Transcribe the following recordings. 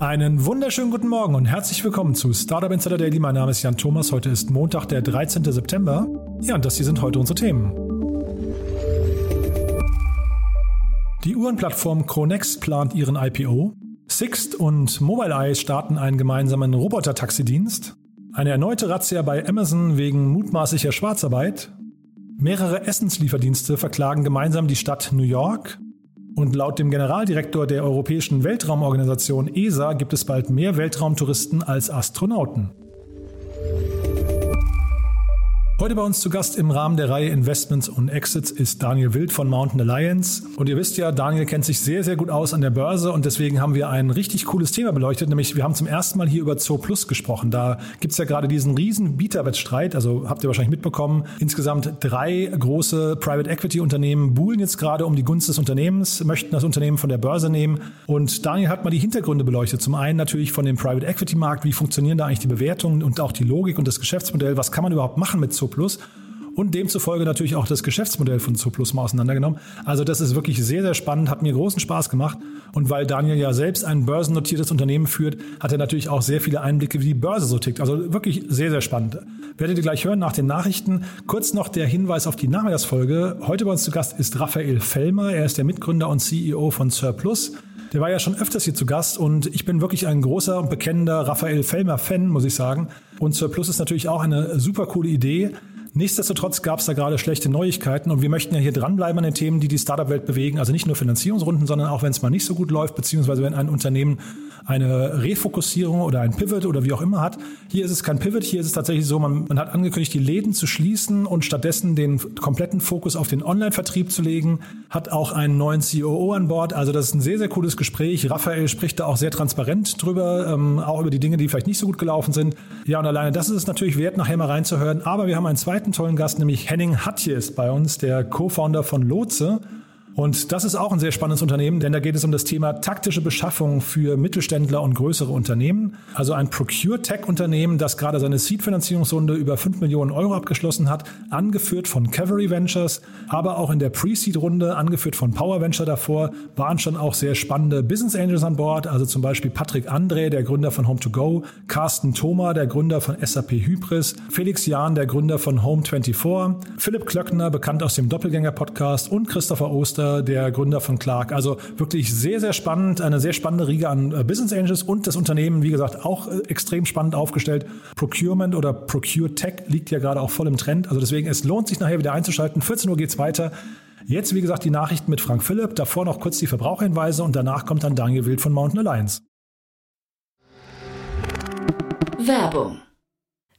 Einen wunderschönen guten Morgen und herzlich willkommen zu Startup Insider Daily. Mein Name ist Jan Thomas. Heute ist Montag, der 13. September. Ja, und das hier sind heute unsere Themen. Die Uhrenplattform Chronex plant ihren IPO. Sixt und Mobileye starten einen gemeinsamen Roboter-Taxidienst. Eine erneute Razzia bei Amazon wegen mutmaßlicher Schwarzarbeit. Mehrere Essenslieferdienste verklagen gemeinsam die Stadt New York. Und laut dem Generaldirektor der Europäischen Weltraumorganisation ESA gibt es bald mehr Weltraumtouristen als Astronauten. Heute bei uns zu Gast im Rahmen der Reihe Investments und Exits ist Daniel Wild von Mountain Alliance. Und ihr wisst ja, Daniel kennt sich sehr, sehr gut aus an der Börse und deswegen haben wir ein richtig cooles Thema beleuchtet, nämlich wir haben zum ersten Mal hier über Zo Plus gesprochen. Da gibt's ja gerade diesen riesen Bieterwettstreit, also habt ihr wahrscheinlich mitbekommen. Insgesamt drei große Private Equity Unternehmen buhlen jetzt gerade um die Gunst des Unternehmens, möchten das Unternehmen von der Börse nehmen. Und Daniel hat mal die Hintergründe beleuchtet. Zum einen natürlich von dem Private Equity Markt, wie funktionieren da eigentlich die Bewertungen und auch die Logik und das Geschäftsmodell, was kann man überhaupt machen mit Zo Plus und demzufolge natürlich auch das Geschäftsmodell von Zooplus mal auseinandergenommen. Also das ist wirklich sehr, sehr spannend, hat mir großen Spaß gemacht. Und weil Daniel ja selbst ein börsennotiertes Unternehmen führt, hat er natürlich auch sehr viele Einblicke, wie die Börse so tickt. Also wirklich sehr, sehr spannend. Werdet ihr gleich hören nach den Nachrichten. Kurz noch der Hinweis auf die Nachmittagsfolge. Heute bei uns zu Gast ist Raphael Fellmer. Er ist der Mitgründer und CEO von Surplus. Der war ja schon öfters hier zu Gast und ich bin wirklich ein großer und bekennender Raphael Fellmer-Fan, muss ich sagen. Und Surplus ist natürlich auch eine super coole Idee. Nichtsdestotrotz gab es da gerade schlechte Neuigkeiten und wir möchten ja hier dranbleiben an den Themen, die die Startup-Welt bewegen. Also nicht nur Finanzierungsrunden, sondern auch wenn es mal nicht so gut läuft, beziehungsweise wenn ein Unternehmen eine Refokussierung oder ein Pivot oder wie auch immer hat. Hier ist es kein Pivot, hier ist es tatsächlich so, man, man hat angekündigt, die Läden zu schließen und stattdessen den kompletten Fokus auf den Online-Vertrieb zu legen, hat auch einen neuen COO an Bord. Also das ist ein sehr, sehr cooles Gespräch. Raphael spricht da auch sehr transparent drüber, ähm, auch über die Dinge, die vielleicht nicht so gut gelaufen sind. Ja, und alleine das ist es natürlich wert, nachher mal reinzuhören. Aber wir haben einen zweiten tollen Gast, nämlich Henning Hatje ist bei uns, der Co-Founder von Lotse. Und das ist auch ein sehr spannendes Unternehmen, denn da geht es um das Thema taktische Beschaffung für Mittelständler und größere Unternehmen. Also ein Procure-Tech-Unternehmen, das gerade seine Seed-Finanzierungsrunde über 5 Millionen Euro abgeschlossen hat, angeführt von Cavalry Ventures, aber auch in der Pre-Seed-Runde, angeführt von Power Venture davor, waren schon auch sehr spannende Business Angels an Bord, also zum Beispiel Patrick André, der Gründer von Home2Go, Carsten Thoma, der Gründer von SAP Hybris, Felix Jahn, der Gründer von Home24, Philipp Klöckner, bekannt aus dem Doppelgänger-Podcast und Christopher Oster, der Gründer von Clark. Also wirklich sehr, sehr spannend, eine sehr spannende Riege an äh, Business Angels und das Unternehmen, wie gesagt, auch äh, extrem spannend aufgestellt. Procurement oder Procure Tech liegt ja gerade auch voll im Trend. Also deswegen, es lohnt sich nachher wieder einzuschalten. 14 Uhr geht's weiter. Jetzt, wie gesagt, die Nachrichten mit Frank Philipp, davor noch kurz die Verbraucherhinweise und danach kommt dann Daniel Wild von Mountain Alliance. Werbung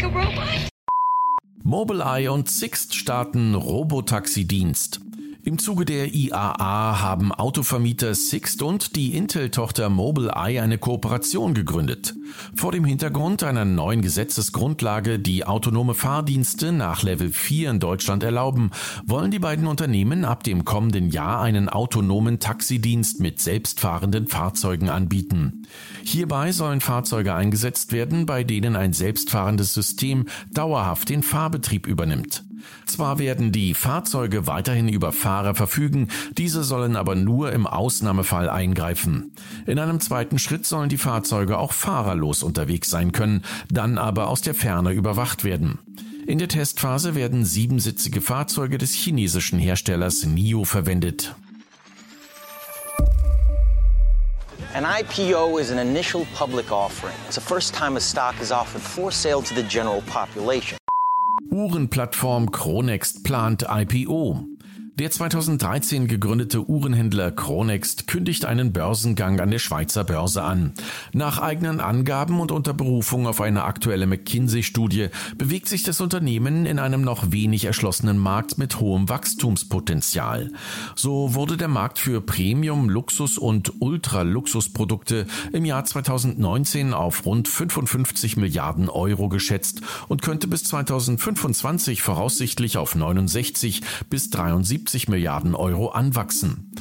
Like. Mobileye und Sixt starten Robotaxi-Dienst. Im Zuge der IAA haben Autovermieter Sixt und die Intel-Tochter Mobileye eine Kooperation gegründet. Vor dem Hintergrund einer neuen Gesetzesgrundlage, die autonome Fahrdienste nach Level 4 in Deutschland erlauben, wollen die beiden Unternehmen ab dem kommenden Jahr einen autonomen Taxidienst mit selbstfahrenden Fahrzeugen anbieten. Hierbei sollen Fahrzeuge eingesetzt werden, bei denen ein selbstfahrendes System dauerhaft den Fahrbetrieb übernimmt. Zwar werden die Fahrzeuge weiterhin über Fahrer verfügen, diese sollen aber nur im Ausnahmefall eingreifen. In einem zweiten Schritt sollen die Fahrzeuge auch fahrerlos unterwegs sein können, dann aber aus der Ferne überwacht werden. In der Testphase werden siebensitzige Fahrzeuge des chinesischen Herstellers NIO verwendet. An IPO is an initial public offering. It's the first time a stock is offered for sale to the general population. Uhrenplattform Chronext plant IPO. Der 2013 gegründete Uhrenhändler Chronext kündigt einen Börsengang an der Schweizer Börse an. Nach eigenen Angaben und unter Berufung auf eine aktuelle McKinsey-Studie bewegt sich das Unternehmen in einem noch wenig erschlossenen Markt mit hohem Wachstumspotenzial. So wurde der Markt für Premium, Luxus und Ultra-Luxusprodukte im Jahr 2019 auf rund 55 Milliarden Euro geschätzt und könnte bis 2025 voraussichtlich auf 69 bis 73 70 Milliarden Euro anwachsen.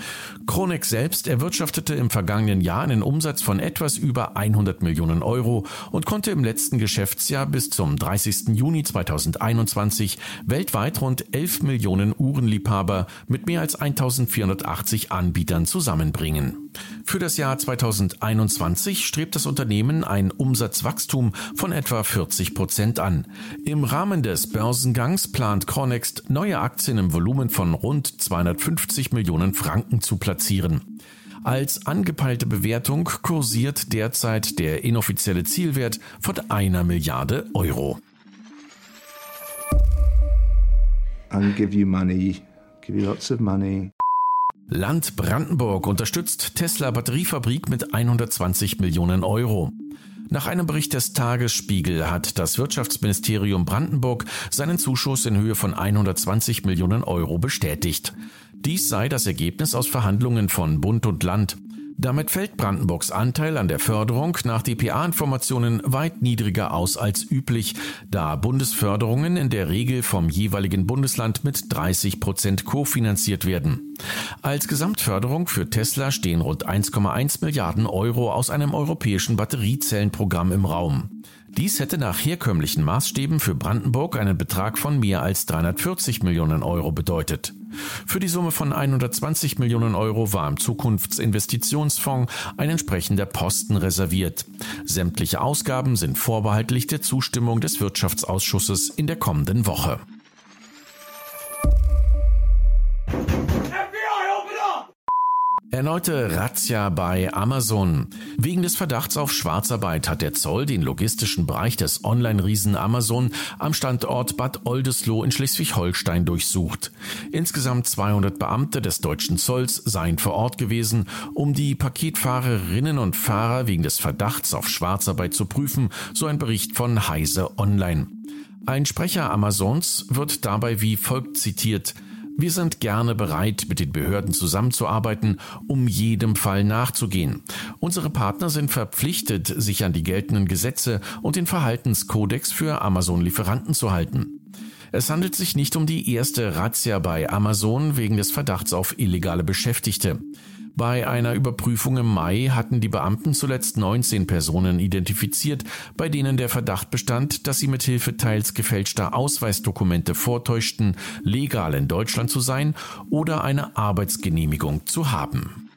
Kronex selbst erwirtschaftete im vergangenen Jahr einen Umsatz von etwas über 100 Millionen Euro und konnte im letzten Geschäftsjahr bis zum 30. Juni 2021 weltweit rund 11 Millionen Uhrenliebhaber mit mehr als 1480 Anbietern zusammenbringen. Für das Jahr 2021 strebt das Unternehmen ein Umsatzwachstum von etwa 40 Prozent an. Im Rahmen des Börsengangs plant Cronext neue Aktien im Volumen von rund 250 Millionen Franken zu platzieren. Als angepeilte Bewertung kursiert derzeit der inoffizielle Zielwert von einer Milliarde Euro. I'll give you money, give you lots of money. Land Brandenburg unterstützt Tesla Batteriefabrik mit 120 Millionen Euro. Nach einem Bericht des Tagesspiegel hat das Wirtschaftsministerium Brandenburg seinen Zuschuss in Höhe von 120 Millionen Euro bestätigt. Dies sei das Ergebnis aus Verhandlungen von Bund und Land. Damit fällt Brandenburgs Anteil an der Förderung nach DPA-Informationen weit niedriger aus als üblich, da Bundesförderungen in der Regel vom jeweiligen Bundesland mit 30 Prozent kofinanziert werden. Als Gesamtförderung für Tesla stehen rund 1,1 Milliarden Euro aus einem europäischen Batteriezellenprogramm im Raum. Dies hätte nach herkömmlichen Maßstäben für Brandenburg einen Betrag von mehr als 340 Millionen Euro bedeutet. Für die Summe von 120 Millionen Euro war im Zukunftsinvestitionsfonds ein entsprechender Posten reserviert. Sämtliche Ausgaben sind vorbehaltlich der Zustimmung des Wirtschaftsausschusses in der kommenden Woche. Erneute Razzia bei Amazon. Wegen des Verdachts auf Schwarzarbeit hat der Zoll den logistischen Bereich des Online-Riesen Amazon am Standort Bad Oldesloe in Schleswig-Holstein durchsucht. Insgesamt 200 Beamte des deutschen Zolls seien vor Ort gewesen, um die Paketfahrerinnen und Fahrer wegen des Verdachts auf Schwarzarbeit zu prüfen, so ein Bericht von Heise Online. Ein Sprecher Amazons wird dabei wie folgt zitiert – wir sind gerne bereit, mit den Behörden zusammenzuarbeiten, um jedem Fall nachzugehen. Unsere Partner sind verpflichtet, sich an die geltenden Gesetze und den Verhaltenskodex für Amazon-Lieferanten zu halten. Es handelt sich nicht um die erste Razzia bei Amazon wegen des Verdachts auf illegale Beschäftigte. Bei einer Überprüfung im Mai hatten die Beamten zuletzt 19 Personen identifiziert, bei denen der Verdacht bestand, dass sie mit Hilfe teils gefälschter Ausweisdokumente vortäuschten, legal in Deutschland zu sein oder eine Arbeitsgenehmigung zu haben.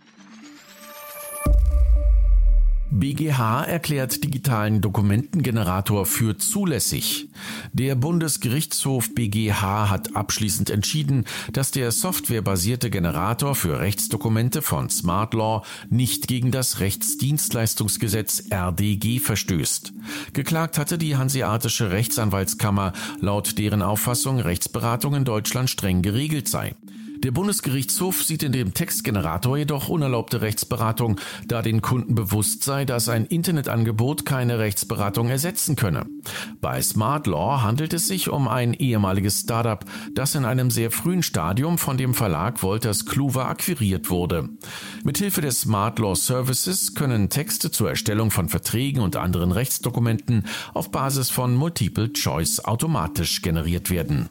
BGH erklärt digitalen Dokumentengenerator für zulässig. Der Bundesgerichtshof BGH hat abschließend entschieden, dass der softwarebasierte Generator für Rechtsdokumente von Smart Law nicht gegen das Rechtsdienstleistungsgesetz RDG verstößt. Geklagt hatte die Hanseatische Rechtsanwaltskammer, laut deren Auffassung Rechtsberatung in Deutschland streng geregelt sei. Der Bundesgerichtshof sieht in dem Textgenerator jedoch unerlaubte Rechtsberatung, da den Kunden bewusst sei, dass ein Internetangebot keine Rechtsberatung ersetzen könne. Bei Smart Law handelt es sich um ein ehemaliges Startup, das in einem sehr frühen Stadium von dem Verlag Wolters Kluwer akquiriert wurde. Mithilfe des Smart Law Services können Texte zur Erstellung von Verträgen und anderen Rechtsdokumenten auf Basis von Multiple Choice automatisch generiert werden.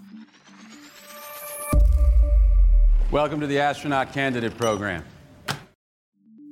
Welcome to the Astronaut Candidate Program.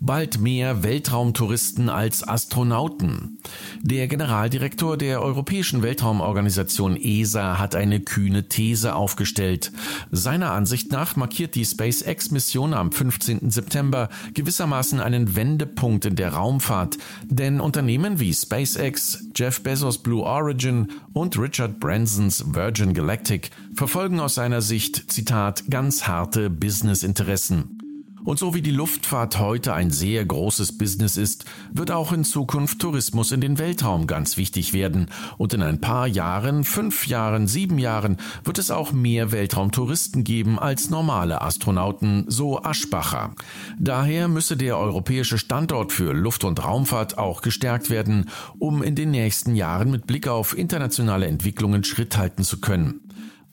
Bald mehr Weltraumtouristen als Astronauten. Der Generaldirektor der Europäischen Weltraumorganisation ESA hat eine kühne These aufgestellt. Seiner Ansicht nach markiert die SpaceX-Mission am 15. September gewissermaßen einen Wendepunkt in der Raumfahrt, denn Unternehmen wie SpaceX, Jeff Bezos Blue Origin und Richard Bransons Virgin Galactic verfolgen aus seiner Sicht, Zitat, ganz harte Businessinteressen. Und so wie die Luftfahrt heute ein sehr großes Business ist, wird auch in Zukunft Tourismus in den Weltraum ganz wichtig werden. Und in ein paar Jahren, fünf Jahren, sieben Jahren wird es auch mehr Weltraumtouristen geben als normale Astronauten, so Aschbacher. Daher müsse der europäische Standort für Luft- und Raumfahrt auch gestärkt werden, um in den nächsten Jahren mit Blick auf internationale Entwicklungen Schritt halten zu können.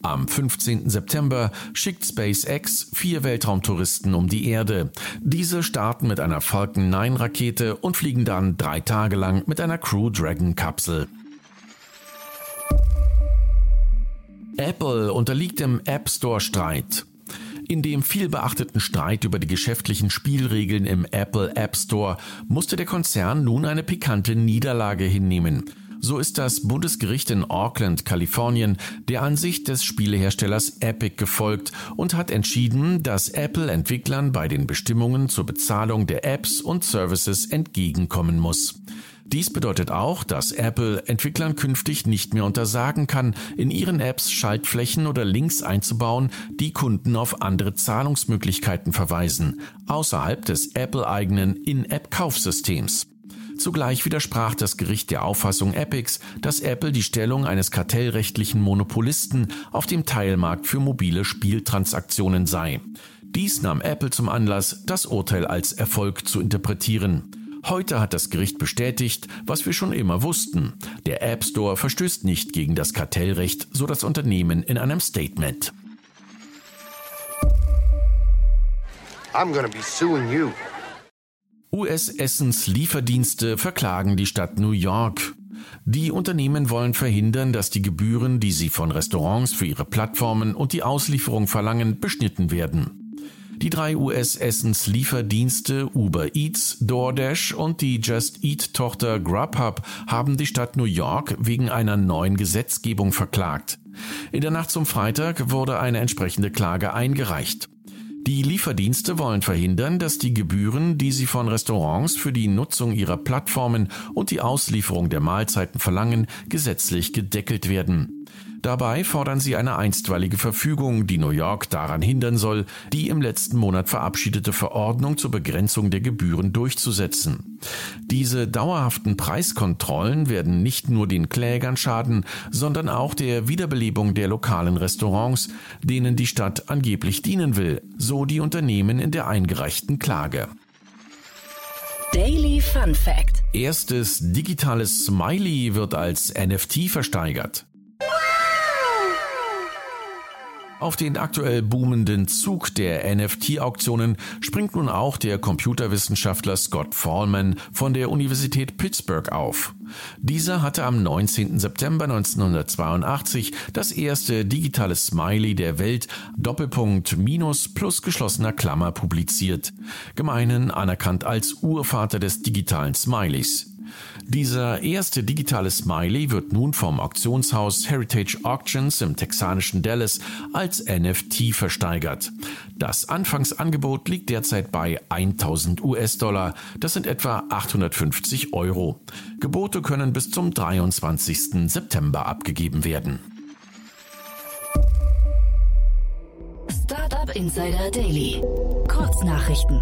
Am 15. September schickt SpaceX vier Weltraumtouristen um die Erde. Diese starten mit einer Falcon 9 Rakete und fliegen dann drei Tage lang mit einer Crew Dragon Kapsel. Apple unterliegt im App Store Streit. In dem vielbeachteten Streit über die geschäftlichen Spielregeln im Apple App Store musste der Konzern nun eine pikante Niederlage hinnehmen. So ist das Bundesgericht in Auckland, Kalifornien, der Ansicht des Spieleherstellers Epic gefolgt und hat entschieden, dass Apple Entwicklern bei den Bestimmungen zur Bezahlung der Apps und Services entgegenkommen muss. Dies bedeutet auch, dass Apple Entwicklern künftig nicht mehr untersagen kann, in ihren Apps Schaltflächen oder Links einzubauen, die Kunden auf andere Zahlungsmöglichkeiten verweisen, außerhalb des Apple-eigenen In-App-Kaufsystems. Zugleich widersprach das Gericht der Auffassung Epics, dass Apple die Stellung eines kartellrechtlichen Monopolisten auf dem Teilmarkt für mobile Spieltransaktionen sei. Dies nahm Apple zum Anlass, das Urteil als Erfolg zu interpretieren. Heute hat das Gericht bestätigt, was wir schon immer wussten. Der App Store verstößt nicht gegen das Kartellrecht, so das Unternehmen in einem Statement. I'm gonna be suing you. US-Essenslieferdienste verklagen die Stadt New York. Die Unternehmen wollen verhindern, dass die Gebühren, die sie von Restaurants für ihre Plattformen und die Auslieferung verlangen, beschnitten werden. Die drei US-Essenslieferdienste Uber Eats, DoorDash und die Just Eat-Tochter Grubhub haben die Stadt New York wegen einer neuen Gesetzgebung verklagt. In der Nacht zum Freitag wurde eine entsprechende Klage eingereicht. Die Lieferdienste wollen verhindern, dass die Gebühren, die sie von Restaurants für die Nutzung ihrer Plattformen und die Auslieferung der Mahlzeiten verlangen, gesetzlich gedeckelt werden. Dabei fordern sie eine einstweilige Verfügung, die New York daran hindern soll, die im letzten Monat verabschiedete Verordnung zur Begrenzung der Gebühren durchzusetzen. Diese dauerhaften Preiskontrollen werden nicht nur den Klägern schaden, sondern auch der Wiederbelebung der lokalen Restaurants, denen die Stadt angeblich dienen will, so die Unternehmen in der eingereichten Klage. Daily Fun Fact. Erstes digitales Smiley wird als NFT versteigert. Auf den aktuell boomenden Zug der NFT-Auktionen springt nun auch der Computerwissenschaftler Scott Fallman von der Universität Pittsburgh auf. Dieser hatte am 19. September 1982 das erste digitale Smiley der Welt Doppelpunkt minus plus geschlossener Klammer publiziert, gemeinen anerkannt als Urvater des digitalen Smileys. Dieser erste digitale Smiley wird nun vom Auktionshaus Heritage Auctions im texanischen Dallas als NFT versteigert. Das Anfangsangebot liegt derzeit bei 1000 US-Dollar. Das sind etwa 850 Euro. Gebote können bis zum 23. September abgegeben werden. Startup Insider Daily. Kurznachrichten.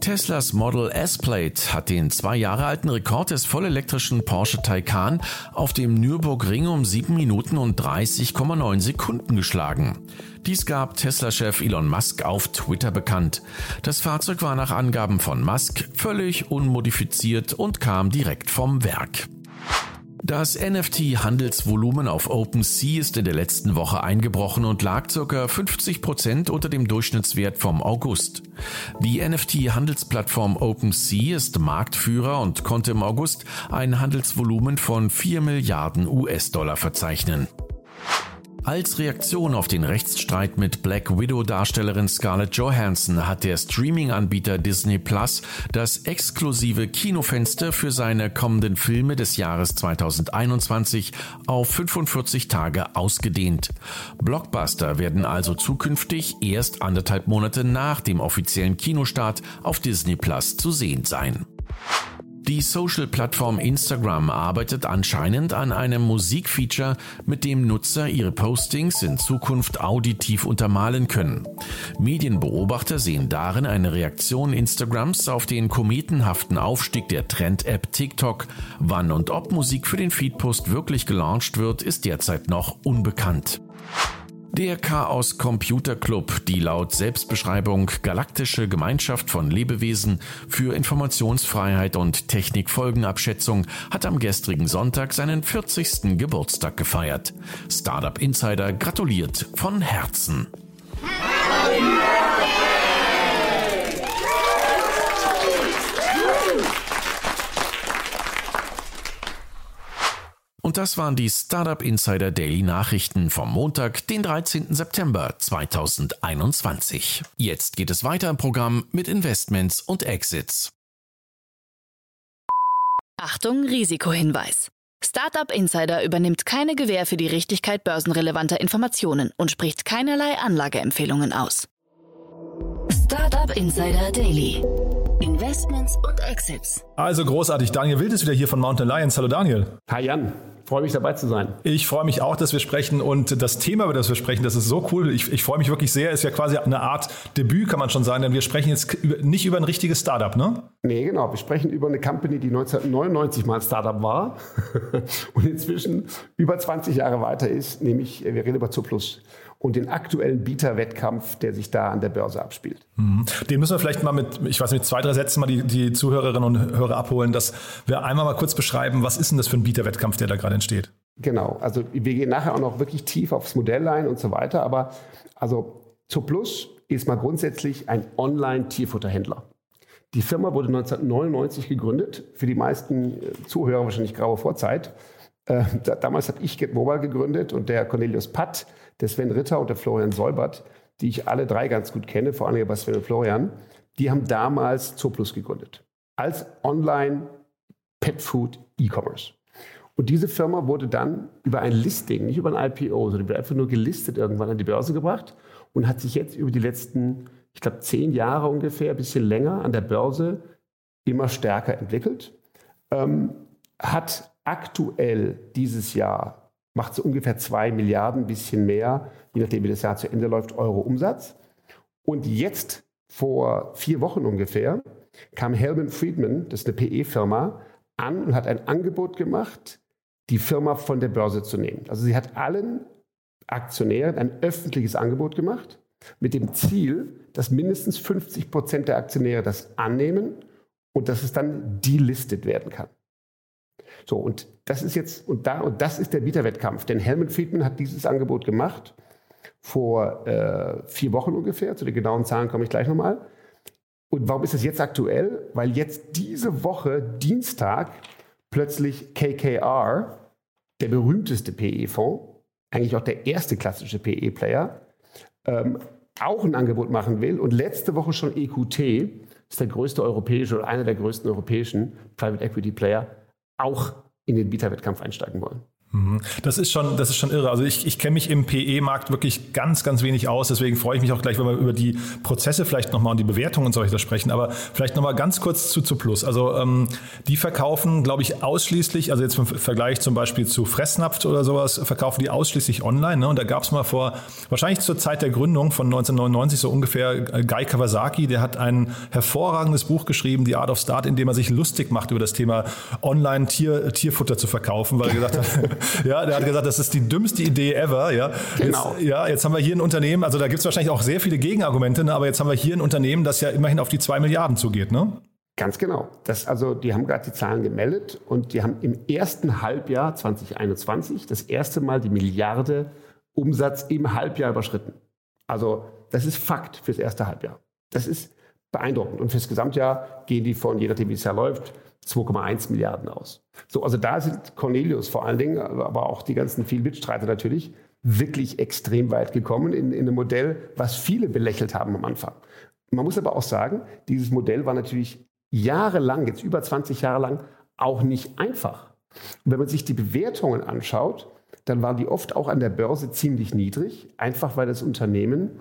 Teslas Model S-Plate hat den zwei Jahre alten Rekord des vollelektrischen Porsche Taycan auf dem Nürburgring um 7 Minuten und 30,9 Sekunden geschlagen. Dies gab Tesla-Chef Elon Musk auf Twitter bekannt. Das Fahrzeug war nach Angaben von Musk völlig unmodifiziert und kam direkt vom Werk. Das NFT-Handelsvolumen auf OpenSea ist in der letzten Woche eingebrochen und lag ca. 50 Prozent unter dem Durchschnittswert vom August. Die NFT-Handelsplattform OpenSea ist Marktführer und konnte im August ein Handelsvolumen von 4 Milliarden US-Dollar verzeichnen. Als Reaktion auf den Rechtsstreit mit Black Widow-Darstellerin Scarlett Johansson hat der Streaming-Anbieter Disney Plus das exklusive Kinofenster für seine kommenden Filme des Jahres 2021 auf 45 Tage ausgedehnt. Blockbuster werden also zukünftig erst anderthalb Monate nach dem offiziellen Kinostart auf Disney Plus zu sehen sein. Die Social-Plattform Instagram arbeitet anscheinend an einem Musikfeature, mit dem Nutzer ihre Postings in Zukunft auditiv untermalen können. Medienbeobachter sehen darin eine Reaktion Instagrams auf den kometenhaften Aufstieg der Trend-App TikTok. Wann und ob Musik für den Feedpost wirklich gelauncht wird, ist derzeit noch unbekannt. Der Chaos Computer Club, die laut Selbstbeschreibung galaktische Gemeinschaft von Lebewesen für Informationsfreiheit und Technikfolgenabschätzung, hat am gestrigen Sonntag seinen 40. Geburtstag gefeiert. Startup Insider gratuliert von Herzen. Und das waren die Startup Insider Daily Nachrichten vom Montag, den 13. September 2021. Jetzt geht es weiter im Programm mit Investments und Exits. Achtung, Risikohinweis. Startup Insider übernimmt keine Gewähr für die Richtigkeit börsenrelevanter Informationen und spricht keinerlei Anlageempfehlungen aus. Startup Insider Daily. Investments und Exits. Also großartig. Daniel Wild ist wieder hier von Mountain Alliance. Hallo Daniel. Hi Jan freue mich dabei zu sein. Ich freue mich auch, dass wir sprechen und das Thema, über das wir sprechen, das ist so cool. Ich, ich freue mich wirklich sehr. Ist ja quasi eine Art Debüt, kann man schon sagen, denn wir sprechen jetzt nicht über ein richtiges Startup, ne? Nee, genau. Wir sprechen über eine Company, die 1999 mal Startup war und inzwischen über 20 Jahre weiter ist, nämlich wir reden über Zuplus und den aktuellen Bieterwettkampf, der sich da an der Börse abspielt. Mhm. Den müssen wir vielleicht mal mit, ich weiß nicht, zwei, drei Sätzen mal die, die Zuhörerinnen und Hörer abholen, dass wir einmal mal kurz beschreiben, was ist denn das für ein Bieterwettkampf, der da gerade entsteht? Genau, also wir gehen nachher auch noch wirklich tief aufs Modell ein und so weiter, aber also Zooplus ist mal grundsätzlich ein Online-Tierfutterhändler. Die Firma wurde 1999 gegründet, für die meisten äh, Zuhörer wahrscheinlich graue Vorzeit. Äh, damals habe ich Get Mobile gegründet und der Cornelius Patt, der Sven Ritter und der Florian Solbert, die ich alle drei ganz gut kenne, vor allem bei Sven und Florian, die haben damals Zooplus gegründet. Als Online Pet Food E-Commerce. Und diese Firma wurde dann über ein Listing, nicht über ein IPO, sondern einfach nur gelistet irgendwann an die Börse gebracht und hat sich jetzt über die letzten, ich glaube, zehn Jahre ungefähr, ein bisschen länger an der Börse immer stärker entwickelt. Ähm, hat aktuell dieses Jahr macht es ungefähr zwei Milliarden, bisschen mehr, je nachdem wie das Jahr zu Ende läuft, Euro Umsatz. Und jetzt vor vier Wochen ungefähr kam Helman Friedman, das ist eine PE-Firma, an und hat ein Angebot gemacht, die Firma von der Börse zu nehmen. Also sie hat allen Aktionären ein öffentliches Angebot gemacht mit dem Ziel, dass mindestens 50 Prozent der Aktionäre das annehmen und dass es dann delistet werden kann. So, und das ist jetzt, und, da, und das ist der Bieterwettkampf. Denn Helmut Friedman hat dieses Angebot gemacht vor äh, vier Wochen ungefähr. Zu den genauen Zahlen komme ich gleich nochmal. Und warum ist das jetzt aktuell? Weil jetzt diese Woche, Dienstag, plötzlich KKR, der berühmteste PE-Fonds, eigentlich auch der erste klassische PE-Player, ähm, auch ein Angebot machen will. Und letzte Woche schon EQT, ist der größte europäische oder einer der größten europäischen Private Equity Player, auch in den Bieterwettkampf einsteigen wollen. Mhm. Das ist schon, das ist schon irre. Also ich, ich kenne mich im PE-Markt wirklich ganz, ganz wenig aus. Deswegen freue ich mich auch gleich, wenn wir über die Prozesse vielleicht nochmal und die Bewertungen und solche sprechen. Aber vielleicht nochmal ganz kurz zu, zu Plus. Also ähm, die verkaufen, glaube ich, ausschließlich, also jetzt im Vergleich zum Beispiel zu Fressnapf oder sowas, verkaufen die ausschließlich online. Ne? Und da gab es mal vor, wahrscheinlich zur Zeit der Gründung von 1999 so ungefähr, äh, Guy Kawasaki, der hat ein hervorragendes Buch geschrieben, The Art of Start, in dem er sich lustig macht über das Thema Online-Tierfutter zu verkaufen, weil er gesagt hat, ja, der hat gesagt, das ist die dümmste Idee ever. Ja, genau. Jetzt, ja, jetzt haben wir hier ein Unternehmen, also da gibt es wahrscheinlich auch sehr viele Gegenargumente, ne, aber jetzt haben wir hier ein Unternehmen, das ja immerhin auf die zwei Milliarden zugeht, ne? Ganz genau. Das, also, die haben gerade die Zahlen gemeldet und die haben im ersten Halbjahr 2021 das erste Mal die Milliarde Umsatz im Halbjahr überschritten. Also, das ist Fakt fürs erste Halbjahr. Das ist beeindruckend. Und fürs Gesamtjahr gehen die von, je nachdem wie es ja läuft, 2,1 Milliarden aus. So, also da sind Cornelius vor allen Dingen, aber auch die ganzen vielen Mitstreiter natürlich, wirklich extrem weit gekommen in, in einem Modell, was viele belächelt haben am Anfang. Man muss aber auch sagen, dieses Modell war natürlich jahrelang, jetzt über 20 Jahre lang, auch nicht einfach. Und wenn man sich die Bewertungen anschaut, dann waren die oft auch an der Börse ziemlich niedrig, einfach weil das Unternehmen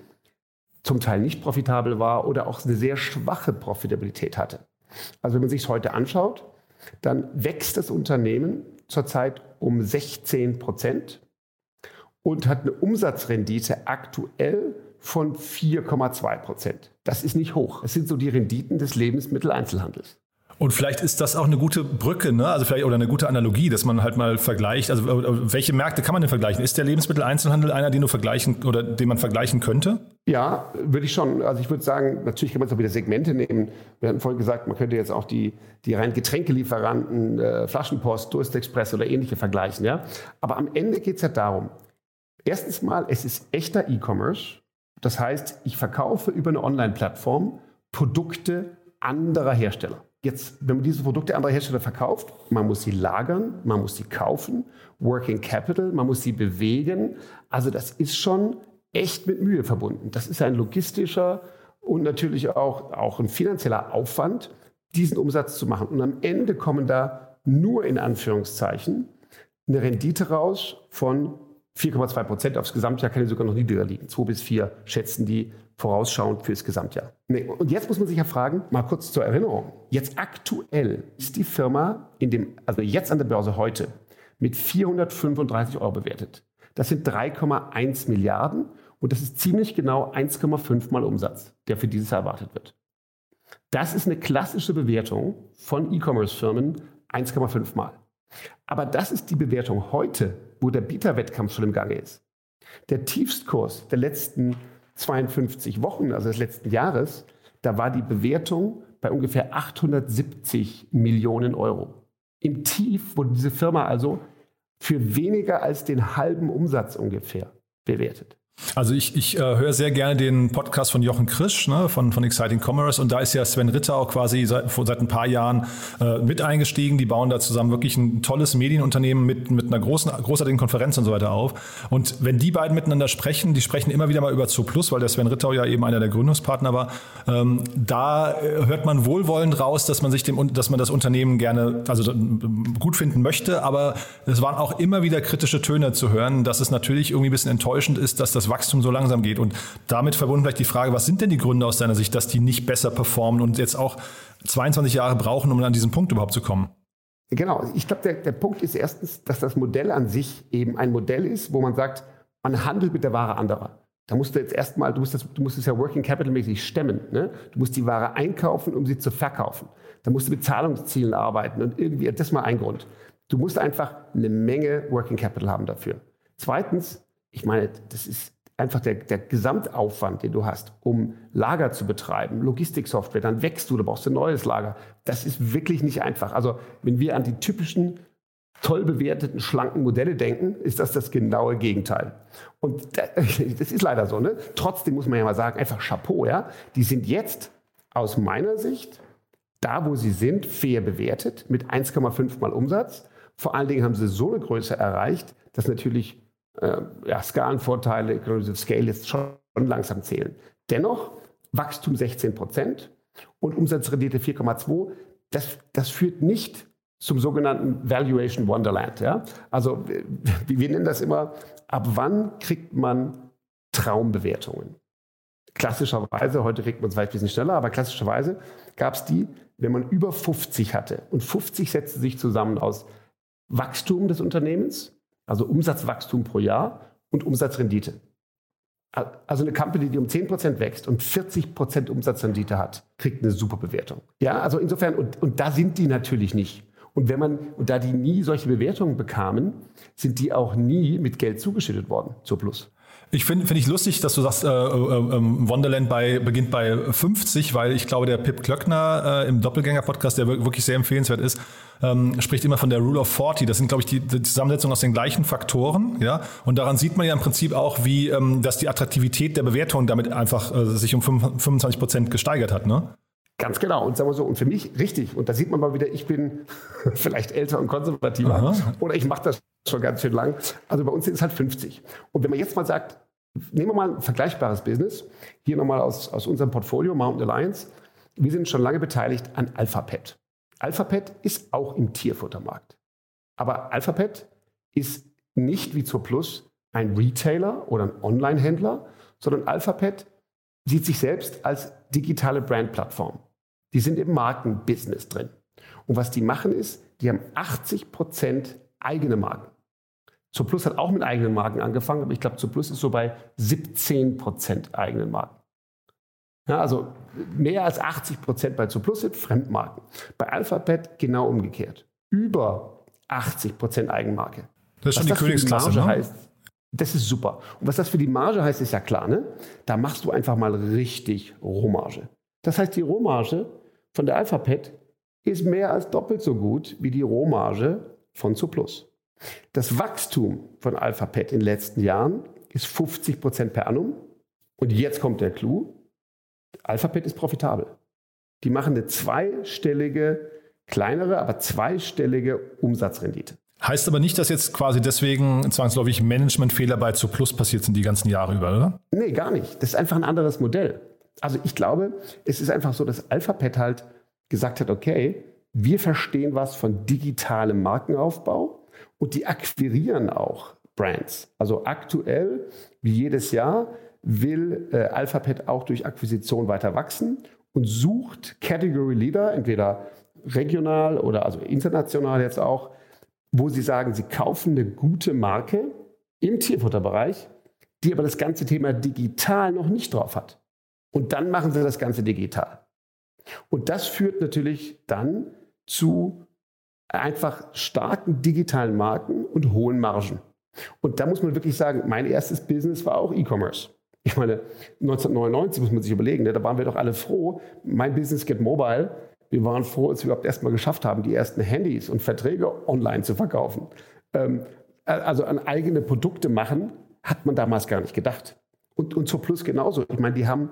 zum Teil nicht profitabel war oder auch eine sehr schwache Profitabilität hatte. Also wenn man sich es heute anschaut, dann wächst das Unternehmen zurzeit um 16 Prozent und hat eine Umsatzrendite aktuell von 4,2 Prozent. Das ist nicht hoch. Das sind so die Renditen des Lebensmitteleinzelhandels. Und vielleicht ist das auch eine gute Brücke, ne? also vielleicht oder eine gute Analogie, dass man halt mal vergleicht. Also äh, welche Märkte kann man denn vergleichen? Ist der Lebensmitteleinzelhandel einer, den du vergleichen oder den man vergleichen könnte? Ja, würde ich schon. Also ich würde sagen, natürlich kann man jetzt auch wieder Segmente nehmen. Wir hatten vorhin gesagt, man könnte jetzt auch die, die rein Getränkelieferanten, äh, Flaschenpost, Durstexpress oder ähnliche vergleichen. Ja? Aber am Ende geht es ja darum, erstens mal, es ist echter E-Commerce. Das heißt, ich verkaufe über eine Online-Plattform Produkte anderer Hersteller. Jetzt, wenn man diese Produkte anderer Hersteller verkauft, man muss sie lagern, man muss sie kaufen, Working Capital, man muss sie bewegen. Also das ist schon echt mit Mühe verbunden. Das ist ein logistischer und natürlich auch, auch ein finanzieller Aufwand, diesen Umsatz zu machen. Und am Ende kommen da nur in Anführungszeichen eine Rendite raus von 4,2 Prozent aufs Gesamtjahr kann die sogar noch niedriger liegen. 2 bis 4 schätzen die vorausschauend fürs Gesamtjahr. Nee, und jetzt muss man sich ja fragen, mal kurz zur Erinnerung. Jetzt aktuell ist die Firma in dem, also jetzt an der Börse heute mit 435 Euro bewertet. Das sind 3,1 Milliarden und das ist ziemlich genau 1,5 mal Umsatz, der für dieses Jahr erwartet wird. Das ist eine klassische Bewertung von E-Commerce-Firmen 1,5 mal. Aber das ist die Bewertung heute, wo der Bieterwettkampf schon im Gange ist. Der Tiefstkurs der letzten 52 Wochen, also des letzten Jahres, da war die Bewertung bei ungefähr 870 Millionen Euro. Im Tief wurde diese Firma also für weniger als den halben Umsatz ungefähr bewertet. Also ich, ich äh, höre sehr gerne den Podcast von Jochen Krisch ne, von, von Exciting Commerce und da ist ja Sven Ritter auch quasi seit, seit ein paar Jahren äh, mit eingestiegen. Die bauen da zusammen wirklich ein tolles Medienunternehmen mit, mit einer großen, großartigen Konferenz und so weiter auf. Und wenn die beiden miteinander sprechen, die sprechen immer wieder mal über Zooplus, weil der Sven Ritter ja eben einer der Gründungspartner war, ähm, da äh, hört man wohlwollend raus, dass man sich dem, dass man das Unternehmen gerne, also gut finden möchte, aber es waren auch immer wieder kritische Töne zu hören, dass es natürlich irgendwie ein bisschen enttäuschend ist, dass das Wachstum so langsam geht. Und damit verbunden vielleicht die Frage, was sind denn die Gründe aus deiner Sicht, dass die nicht besser performen und jetzt auch 22 Jahre brauchen, um an diesen Punkt überhaupt zu kommen? Genau, ich glaube, der, der Punkt ist erstens, dass das Modell an sich eben ein Modell ist, wo man sagt, man handelt mit der Ware anderer. Da musst du jetzt erstmal, du musst, du musst es ja Working Capital mäßig stemmen. Ne? Du musst die Ware einkaufen, um sie zu verkaufen. Da musst du mit Zahlungszielen arbeiten und irgendwie, das ist mal ein Grund. Du musst einfach eine Menge Working Capital haben dafür. Zweitens, ich meine, das ist einfach der, der Gesamtaufwand, den du hast, um Lager zu betreiben, Logistiksoftware, dann wächst du, da brauchst du ein neues Lager. Das ist wirklich nicht einfach. Also wenn wir an die typischen toll bewerteten, schlanken Modelle denken, ist das das genaue Gegenteil. Und das ist leider so. Ne? Trotzdem muss man ja mal sagen, einfach Chapeau. Ja? Die sind jetzt aus meiner Sicht da, wo sie sind, fair bewertet mit 1,5 mal Umsatz. Vor allen Dingen haben sie so eine Größe erreicht, dass natürlich äh, ja, Skalenvorteile, Economies of Scale jetzt schon langsam zählen. Dennoch Wachstum 16 Prozent und Umsatzrendite 4,2. Das, das führt nicht zum sogenannten Valuation Wonderland. Ja? Also wir, nennen das immer, ab wann kriegt man Traumbewertungen? Klassischerweise, heute kriegt man es vielleicht ein bisschen schneller, aber klassischerweise gab es die, wenn man über 50 hatte. Und 50 setzte sich zusammen aus Wachstum des Unternehmens, also Umsatzwachstum pro Jahr und Umsatzrendite. Also eine Company, die um 10% wächst und 40% Umsatzrendite hat, kriegt eine super Bewertung. Ja, also insofern, und, und da sind die natürlich nicht. Und wenn man, und da die nie solche Bewertungen bekamen, sind die auch nie mit Geld zugeschüttet worden zur Plus. Ich finde find ich lustig, dass du sagst, äh, äh, ähm, Wonderland bei, beginnt bei 50, weil ich glaube, der Pip Klöckner äh, im Doppelgänger-Podcast, der wirklich sehr empfehlenswert ist, ähm, spricht immer von der Rule of 40. Das sind, glaube ich, die, die Zusammensetzung aus den gleichen Faktoren. Ja? Und daran sieht man ja im Prinzip auch, wie ähm, dass die Attraktivität der Bewertung damit einfach äh, sich um 25 Prozent gesteigert hat. Ne? Ganz genau. Und sagen wir so, und für mich richtig, und da sieht man mal wieder, ich bin vielleicht älter und konservativer Aha. oder ich mache das schon ganz schön lang. Also bei uns sind es halt 50. Und wenn man jetzt mal sagt, nehmen wir mal ein vergleichbares Business, hier nochmal aus, aus unserem Portfolio, Mountain Alliance, wir sind schon lange beteiligt an Alphapet. Alphapet ist auch im Tierfuttermarkt. Aber Alphapet ist nicht wie zur Plus ein Retailer oder ein Online-Händler, sondern Alphapet sieht sich selbst als digitale Brandplattform. Die sind im Markenbusiness drin. Und was die machen ist, die haben 80 Prozent eigene Marken. Zur Plus hat auch mit eigenen Marken angefangen, aber ich glaube, Zur Plus ist so bei 17 Prozent eigenen Marken. Ja, also mehr als 80 Prozent bei Zur Plus sind Fremdmarken. Bei Alphabet genau umgekehrt. Über 80 Prozent Eigenmarke. Das ist schon was die Königsklasse, ne? heißt, das ist super. Und was das für die Marge heißt, ist ja klar, ne? Da machst du einfach mal richtig Rohmarge. Das heißt, die Rohmarge von der Alphabet ist mehr als doppelt so gut wie die Rohmarge von Zuplus. Das Wachstum von Alphabet in den letzten Jahren ist 50 Prozent per annum. Und jetzt kommt der Clou. Alphabet ist profitabel. Die machen eine zweistellige, kleinere, aber zweistellige Umsatzrendite. Heißt aber nicht, dass jetzt quasi deswegen zwangsläufig Managementfehler bei Zu Plus passiert sind die ganzen Jahre über, oder? Nee, gar nicht. Das ist einfach ein anderes Modell. Also ich glaube, es ist einfach so, dass Alphabet halt gesagt hat, okay, wir verstehen was von digitalem Markenaufbau und die akquirieren auch Brands. Also aktuell, wie jedes Jahr, will äh, Alphabet auch durch Akquisition weiter wachsen und sucht Category Leader, entweder regional oder also international jetzt auch, wo sie sagen, sie kaufen eine gute Marke im Tierfutterbereich, die aber das ganze Thema digital noch nicht drauf hat. Und dann machen sie das Ganze digital. Und das führt natürlich dann zu einfach starken digitalen Marken und hohen Margen. Und da muss man wirklich sagen, mein erstes Business war auch E-Commerce. Ich meine, 1999 muss man sich überlegen, ne, da waren wir doch alle froh. Mein Business Get Mobile wir waren froh, als wir überhaupt erstmal geschafft haben, die ersten Handys und Verträge online zu verkaufen. Ähm, also an eigene Produkte machen, hat man damals gar nicht gedacht. Und, und zur Plus genauso. Ich meine, die haben,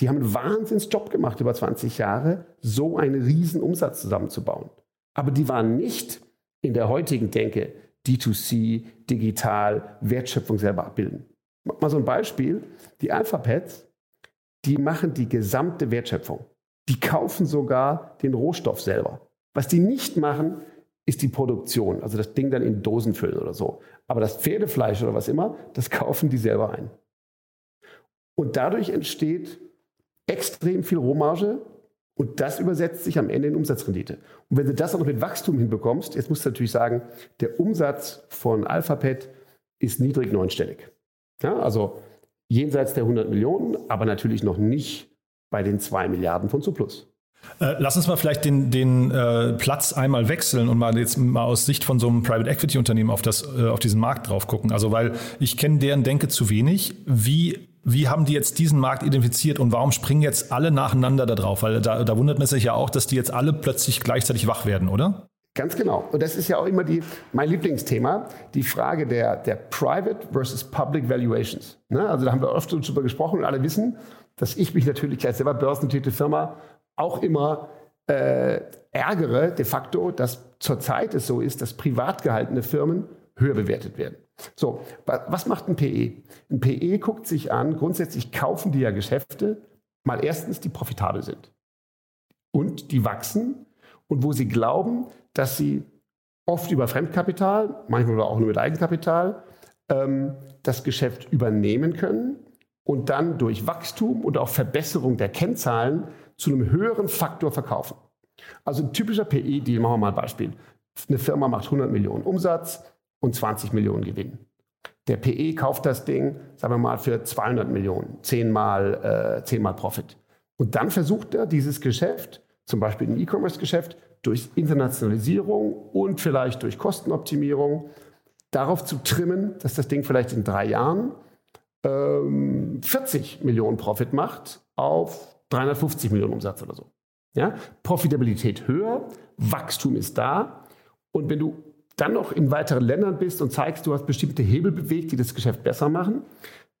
die haben einen Wahnsinnsjob gemacht über 20 Jahre, so einen riesen Umsatz zusammenzubauen. Aber die waren nicht in der heutigen Denke D2C, digital, Wertschöpfung selber abbilden. Mal so ein Beispiel. Die Alphapads, die machen die gesamte Wertschöpfung. Die kaufen sogar den Rohstoff selber. Was die nicht machen, ist die Produktion, also das Ding dann in Dosen füllen oder so. Aber das Pferdefleisch oder was immer, das kaufen die selber ein. Und dadurch entsteht extrem viel Rohmarge und das übersetzt sich am Ende in Umsatzrendite. Und wenn du das auch noch mit Wachstum hinbekommst, jetzt musst du natürlich sagen, der Umsatz von Alphapet ist niedrig neunstellig. Ja, also jenseits der 100 Millionen, aber natürlich noch nicht bei den 2 Milliarden von Zuplus. Äh, lass uns mal vielleicht den, den äh, Platz einmal wechseln und mal jetzt mal aus Sicht von so einem Private Equity Unternehmen auf, das, äh, auf diesen Markt drauf gucken. Also, weil ich kenne deren Denke zu wenig. Wie, wie haben die jetzt diesen Markt identifiziert und warum springen jetzt alle nacheinander da drauf? Weil da, da wundert man sich ja auch, dass die jetzt alle plötzlich gleichzeitig wach werden, oder? Ganz genau. Und das ist ja auch immer die, mein Lieblingsthema, die Frage der, der Private versus Public Valuations. Ne? Also da haben wir oft darüber gesprochen und alle wissen, dass ich mich natürlich als selber börsennotierte Firma auch immer äh, ärgere, de facto, dass zurzeit es so ist, dass privat gehaltene Firmen höher bewertet werden. So, was macht ein PE? Ein PE guckt sich an, grundsätzlich kaufen die ja Geschäfte, mal erstens, die profitabel sind und die wachsen und wo sie glauben, dass sie oft über Fremdkapital, manchmal auch nur mit Eigenkapital, ähm, das Geschäft übernehmen können und dann durch Wachstum und auch Verbesserung der Kennzahlen zu einem höheren Faktor verkaufen. Also ein typischer PE-Deal, machen wir mal ein Beispiel. Eine Firma macht 100 Millionen Umsatz und 20 Millionen Gewinn. Der PE kauft das Ding, sagen wir mal, für 200 Millionen, zehnmal, äh, zehnmal Profit. Und dann versucht er dieses Geschäft, zum Beispiel ein E-Commerce-Geschäft, durch Internationalisierung und vielleicht durch Kostenoptimierung darauf zu trimmen, dass das Ding vielleicht in drei Jahren ähm, 40 Millionen Profit macht auf 350 Millionen Umsatz oder so. Ja? Profitabilität höher, Wachstum ist da. Und wenn du dann noch in weiteren Ländern bist und zeigst, du hast bestimmte Hebel bewegt, die das Geschäft besser machen,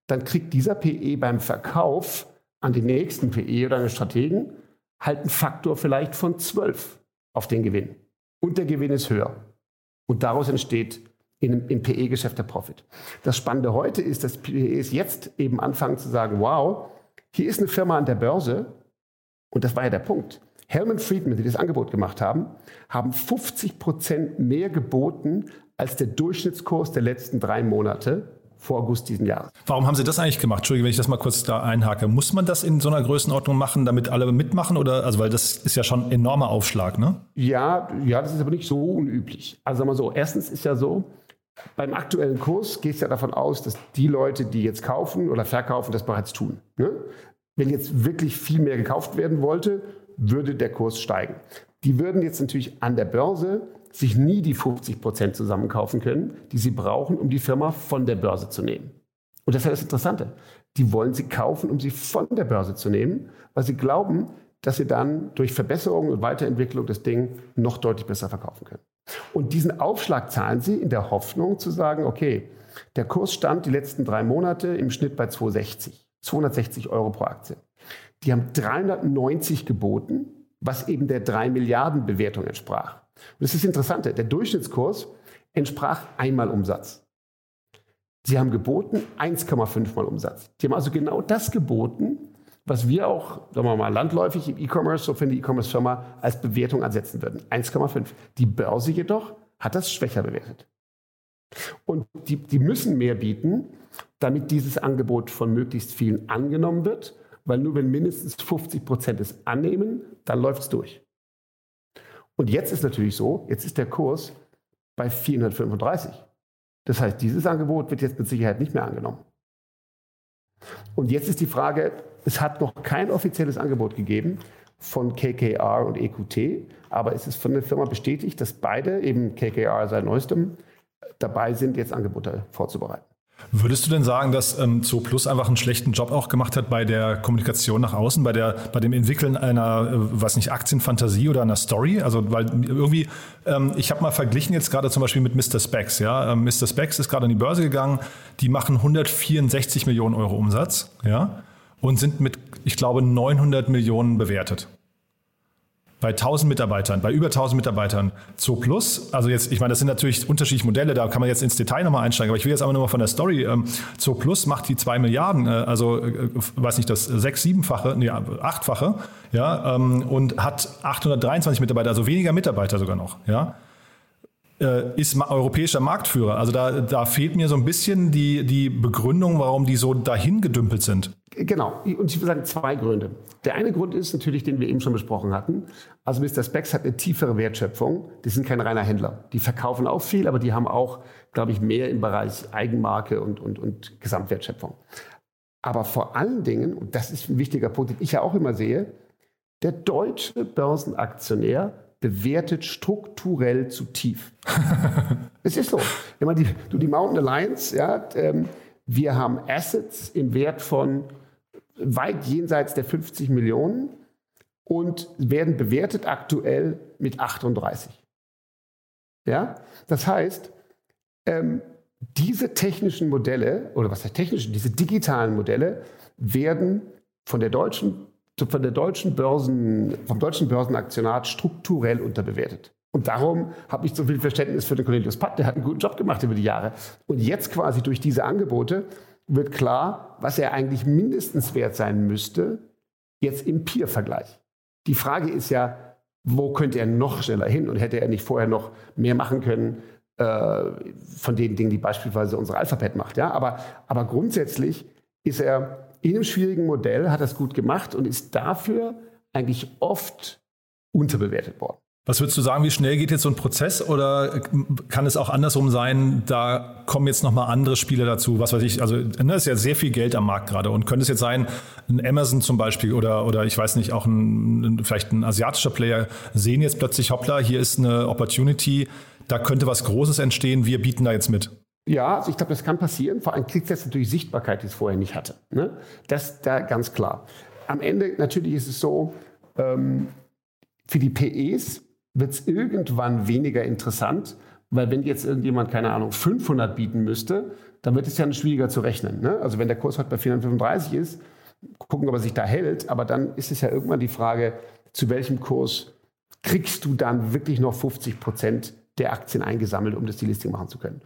dann kriegt dieser PE beim Verkauf an den nächsten PE oder einen Strategen halt einen Faktor vielleicht von 12 auf den Gewinn. Und der Gewinn ist höher. Und daraus entsteht in, im PE-Geschäft der Profit. Das Spannende heute ist, dass PEs jetzt eben anfangen zu sagen, wow, hier ist eine Firma an der Börse, und das war ja der Punkt. Hellman Friedman, die das Angebot gemacht haben, haben 50 Prozent mehr geboten als der Durchschnittskurs der letzten drei Monate vor August diesen Jahres. Warum haben Sie das eigentlich gemacht? Entschuldige, wenn ich das mal kurz da einhake. Muss man das in so einer Größenordnung machen, damit alle mitmachen? Oder, also, weil das ist ja schon ein enormer Aufschlag, ne? Ja, ja, das ist aber nicht so unüblich. Also sagen wir so, erstens ist ja so, beim aktuellen Kurs geht es ja davon aus, dass die Leute, die jetzt kaufen oder verkaufen, das bereits tun. Ne? Wenn jetzt wirklich viel mehr gekauft werden wollte, würde der Kurs steigen. Die würden jetzt natürlich an der Börse sich nie die 50 Prozent zusammenkaufen können, die sie brauchen, um die Firma von der Börse zu nehmen. Und das ist das Interessante. Die wollen sie kaufen, um sie von der Börse zu nehmen, weil sie glauben, dass sie dann durch Verbesserung und Weiterentwicklung das Ding noch deutlich besser verkaufen können. Und diesen Aufschlag zahlen sie in der Hoffnung zu sagen, okay, der Kurs stand die letzten drei Monate im Schnitt bei 260, 260 Euro pro Aktie. Die haben 390 geboten, was eben der 3 Milliarden Bewertung entsprach. Und das ist interessant, der Durchschnittskurs entsprach einmal Umsatz. Sie haben geboten 1,5 mal Umsatz. Die haben also genau das geboten, was wir auch, sagen wir mal, landläufig im E-Commerce, so für eine E-Commerce-Firma, als Bewertung ansetzen würden. 1,5. Die Börse jedoch hat das schwächer bewertet. Und die, die müssen mehr bieten, damit dieses Angebot von möglichst vielen angenommen wird, weil nur wenn mindestens 50 Prozent es annehmen, dann läuft es durch. Und jetzt ist natürlich so, jetzt ist der Kurs bei 435. Das heißt, dieses Angebot wird jetzt mit Sicherheit nicht mehr angenommen. Und jetzt ist die Frage, es hat noch kein offizielles Angebot gegeben von KKR und EQT, aber es ist von der Firma bestätigt, dass beide, eben KKR seit neuestem, dabei sind, jetzt Angebote vorzubereiten. Würdest du denn sagen, dass ähm, Zooplus einfach einen schlechten Job auch gemacht hat bei der Kommunikation nach außen, bei, der, bei dem Entwickeln einer, äh, was nicht, Aktienfantasie oder einer Story? Also, weil irgendwie, ähm, ich habe mal verglichen jetzt gerade zum Beispiel mit Mr. Specs. Ja? Ähm, Mr. Specs ist gerade an die Börse gegangen, die machen 164 Millionen Euro Umsatz ja? und sind mit, ich glaube, 900 Millionen bewertet bei 1000 Mitarbeitern, bei über 1000 Mitarbeitern Zo Plus, also jetzt, ich meine, das sind natürlich unterschiedliche Modelle, da kann man jetzt ins Detail nochmal einsteigen, aber ich will jetzt aber nur mal von der Story. Ähm, Zo Plus macht die 2 Milliarden, äh, also, äh, weiß nicht, das sechs, siebenfache, nee, achtfache, ja, ähm, und hat 823 Mitarbeiter, also weniger Mitarbeiter sogar noch, ja äh, ist europäischer Marktführer. Also da, da fehlt mir so ein bisschen die, die Begründung, warum die so dahin gedümpelt sind. Genau, und ich würde sagen zwei Gründe. Der eine Grund ist natürlich, den wir eben schon besprochen hatten. Also Mr. Specs hat eine tiefere Wertschöpfung. Die sind kein reiner Händler. Die verkaufen auch viel, aber die haben auch, glaube ich, mehr im Bereich Eigenmarke und, und, und Gesamtwertschöpfung. Aber vor allen Dingen, und das ist ein wichtiger Punkt, den ich ja auch immer sehe, der deutsche Börsenaktionär bewertet strukturell zu tief. es ist so. Wenn man die, du die Mountain Alliance, ja, ähm, wir haben Assets im Wert von weit jenseits der 50 Millionen und werden bewertet aktuell mit 38. Ja? Das heißt, ähm, diese technischen Modelle, oder was heißt technischen, diese digitalen Modelle werden von der deutschen, von der deutschen Börsen, vom deutschen Börsenaktionat strukturell unterbewertet. Und darum habe ich so viel Verständnis für den Cornelius Patt, der hat einen guten Job gemacht über die Jahre. Und jetzt quasi durch diese Angebote wird klar, was er eigentlich mindestens wert sein müsste, jetzt im Peer-Vergleich. Die Frage ist ja, wo könnte er noch schneller hin und hätte er nicht vorher noch mehr machen können äh, von den Dingen, die beispielsweise unsere Alphabet macht. Ja? Aber, aber grundsätzlich ist er in einem schwierigen Modell, hat das gut gemacht und ist dafür eigentlich oft unterbewertet worden. Was würdest du sagen, wie schnell geht jetzt so ein Prozess oder kann es auch andersrum sein, da kommen jetzt nochmal andere Spieler dazu, was weiß ich, also ne, ist ja sehr viel Geld am Markt gerade und könnte es jetzt sein, ein Amazon zum Beispiel oder, oder ich weiß nicht, auch ein, vielleicht ein asiatischer Player sehen jetzt plötzlich, hoppla, hier ist eine Opportunity, da könnte was Großes entstehen, wir bieten da jetzt mit. Ja, also ich glaube, das kann passieren. Vor allem kriegt es jetzt natürlich Sichtbarkeit, die es vorher nicht hatte. Ne? Das da ganz klar. Am Ende natürlich ist es so, ähm, für die PEs wird es irgendwann weniger interessant, weil wenn jetzt irgendjemand, keine Ahnung, 500 bieten müsste, dann wird es ja schwieriger zu rechnen. Ne? Also wenn der Kurs heute bei 435 ist, gucken, ob er sich da hält, aber dann ist es ja irgendwann die Frage, zu welchem Kurs kriegst du dann wirklich noch 50 Prozent der Aktien eingesammelt, um das Delisting machen zu können.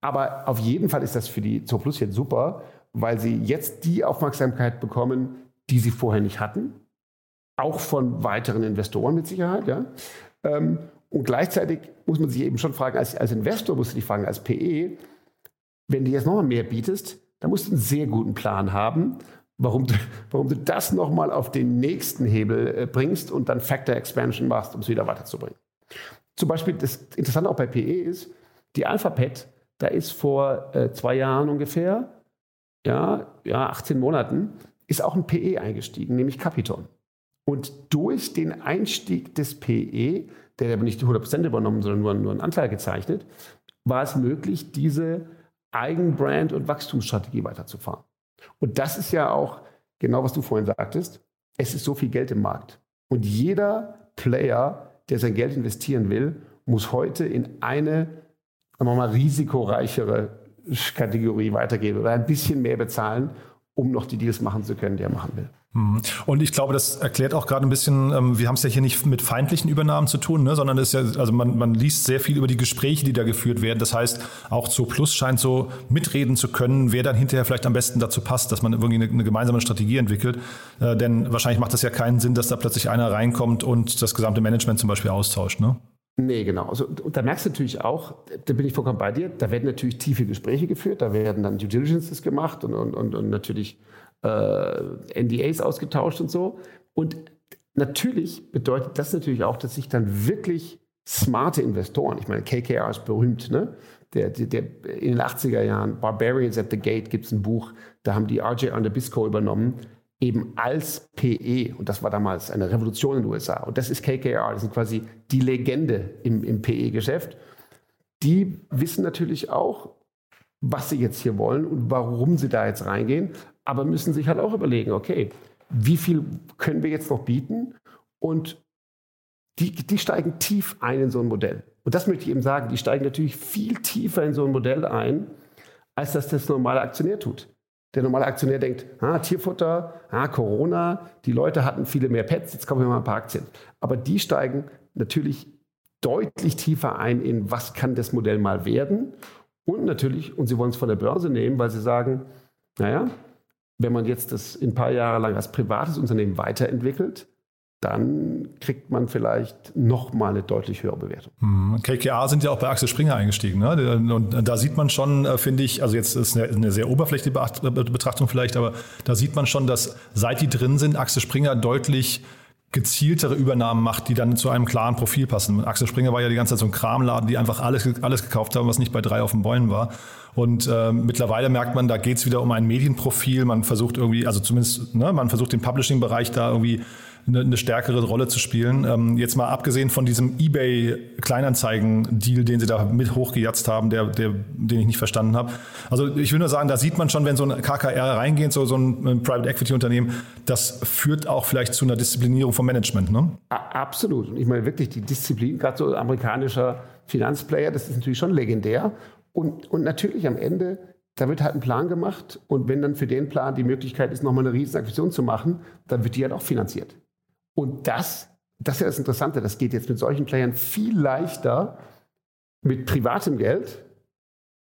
Aber auf jeden Fall ist das für die Zooplus jetzt super, weil sie jetzt die Aufmerksamkeit bekommen, die sie vorher nicht hatten. Auch von weiteren Investoren mit Sicherheit. Ja. Ähm, und gleichzeitig muss man sich eben schon fragen, als, als Investor musst du dich fragen, als PE, wenn du jetzt nochmal mehr bietest, dann musst du einen sehr guten Plan haben, warum du, warum du das nochmal auf den nächsten Hebel äh, bringst und dann Factor Expansion machst, um es wieder weiterzubringen. Zum Beispiel, das Interessante auch bei PE ist, die AlphaPet, da ist vor äh, zwei Jahren ungefähr, ja, ja, 18 Monaten, ist auch ein PE eingestiegen, nämlich Capiton. Und durch den Einstieg des PE, der aber nicht die 100% übernommen, sondern nur, nur einen Anteil gezeichnet, war es möglich, diese Eigenbrand- und Wachstumsstrategie weiterzufahren. Und das ist ja auch genau, was du vorhin sagtest. Es ist so viel Geld im Markt. Und jeder Player, der sein Geld investieren will, muss heute in eine sagen wir mal, risikoreichere Kategorie weitergehen oder ein bisschen mehr bezahlen, um noch die Deals machen zu können, die er machen will. Mhm. Und ich glaube, das erklärt auch gerade ein bisschen, ähm, wir haben es ja hier nicht mit feindlichen Übernahmen zu tun, ne, sondern ist ja, also man, man liest sehr viel über die Gespräche, die da geführt werden. Das heißt, auch Zo Plus scheint so mitreden zu können, wer dann hinterher vielleicht am besten dazu passt, dass man irgendwie eine, eine gemeinsame Strategie entwickelt. Äh, denn wahrscheinlich macht das ja keinen Sinn, dass da plötzlich einer reinkommt und das gesamte Management zum Beispiel austauscht. Ne? Nee, genau. Also, und da merkst du natürlich auch, da bin ich vollkommen bei dir, da werden natürlich tiefe Gespräche geführt, da werden dann Due Diligences gemacht und, und, und, und natürlich äh, NDAs ausgetauscht und so. Und natürlich bedeutet das natürlich auch, dass sich dann wirklich smarte Investoren, ich meine, KKR ist berühmt, ne? Der, der, der, in den 80er Jahren, Barbarians at the Gate, gibt es ein Buch, da haben die RJ Underbisco übernommen, eben als PE. Und das war damals eine Revolution in den USA. Und das ist KKR, das sind quasi die Legende im, im PE-Geschäft. Die wissen natürlich auch, was sie jetzt hier wollen und warum sie da jetzt reingehen aber müssen sich halt auch überlegen, okay, wie viel können wir jetzt noch bieten? Und die, die steigen tief ein in so ein Modell. Und das möchte ich eben sagen, die steigen natürlich viel tiefer in so ein Modell ein, als das das normale Aktionär tut. Der normale Aktionär denkt, ah, Tierfutter, ah, Corona, die Leute hatten viele mehr Pets, jetzt kaufen wir mal ein paar Aktien. Aber die steigen natürlich deutlich tiefer ein in, was kann das Modell mal werden. Und natürlich, und sie wollen es von der Börse nehmen, weil sie sagen, naja, wenn man jetzt das ein paar Jahre lang als privates Unternehmen weiterentwickelt, dann kriegt man vielleicht noch mal eine deutlich höhere Bewertung. Hm, KKA sind ja auch bei Axel Springer eingestiegen. Ne? Und da sieht man schon, äh, finde ich, also jetzt ist eine, sehr oberflächliche Betrachtung vielleicht, aber da sieht man schon, dass seit die drin sind, Axel Springer deutlich gezieltere Übernahmen macht, die dann zu einem klaren Profil passen. Axel Springer war ja die ganze Zeit so ein Kramladen, die einfach alles, alles gekauft haben, was nicht bei drei auf den Bäumen war. Und äh, mittlerweile merkt man, da geht's wieder um ein Medienprofil. Man versucht irgendwie, also zumindest, ne, man versucht den Publishing-Bereich da irgendwie eine, eine stärkere Rolle zu spielen. Ähm, jetzt mal abgesehen von diesem eBay-Kleinanzeigen-Deal, den sie da mit hochgejatzt haben, der, der, den ich nicht verstanden habe. Also ich will nur sagen, da sieht man schon, wenn so ein KKR reingeht, so, so ein Private Equity-Unternehmen, das führt auch vielleicht zu einer Disziplinierung vom Management. Ne? Absolut. Und ich meine wirklich die Disziplin, gerade so amerikanischer Finanzplayer, das ist natürlich schon legendär. Und, und natürlich am Ende da wird halt ein Plan gemacht und wenn dann für den Plan die Möglichkeit ist, nochmal eine Riesenakquisition zu machen, dann wird die halt auch finanziert. Und das, das ist ja das Interessante, das geht jetzt mit solchen Playern viel leichter mit privatem Geld,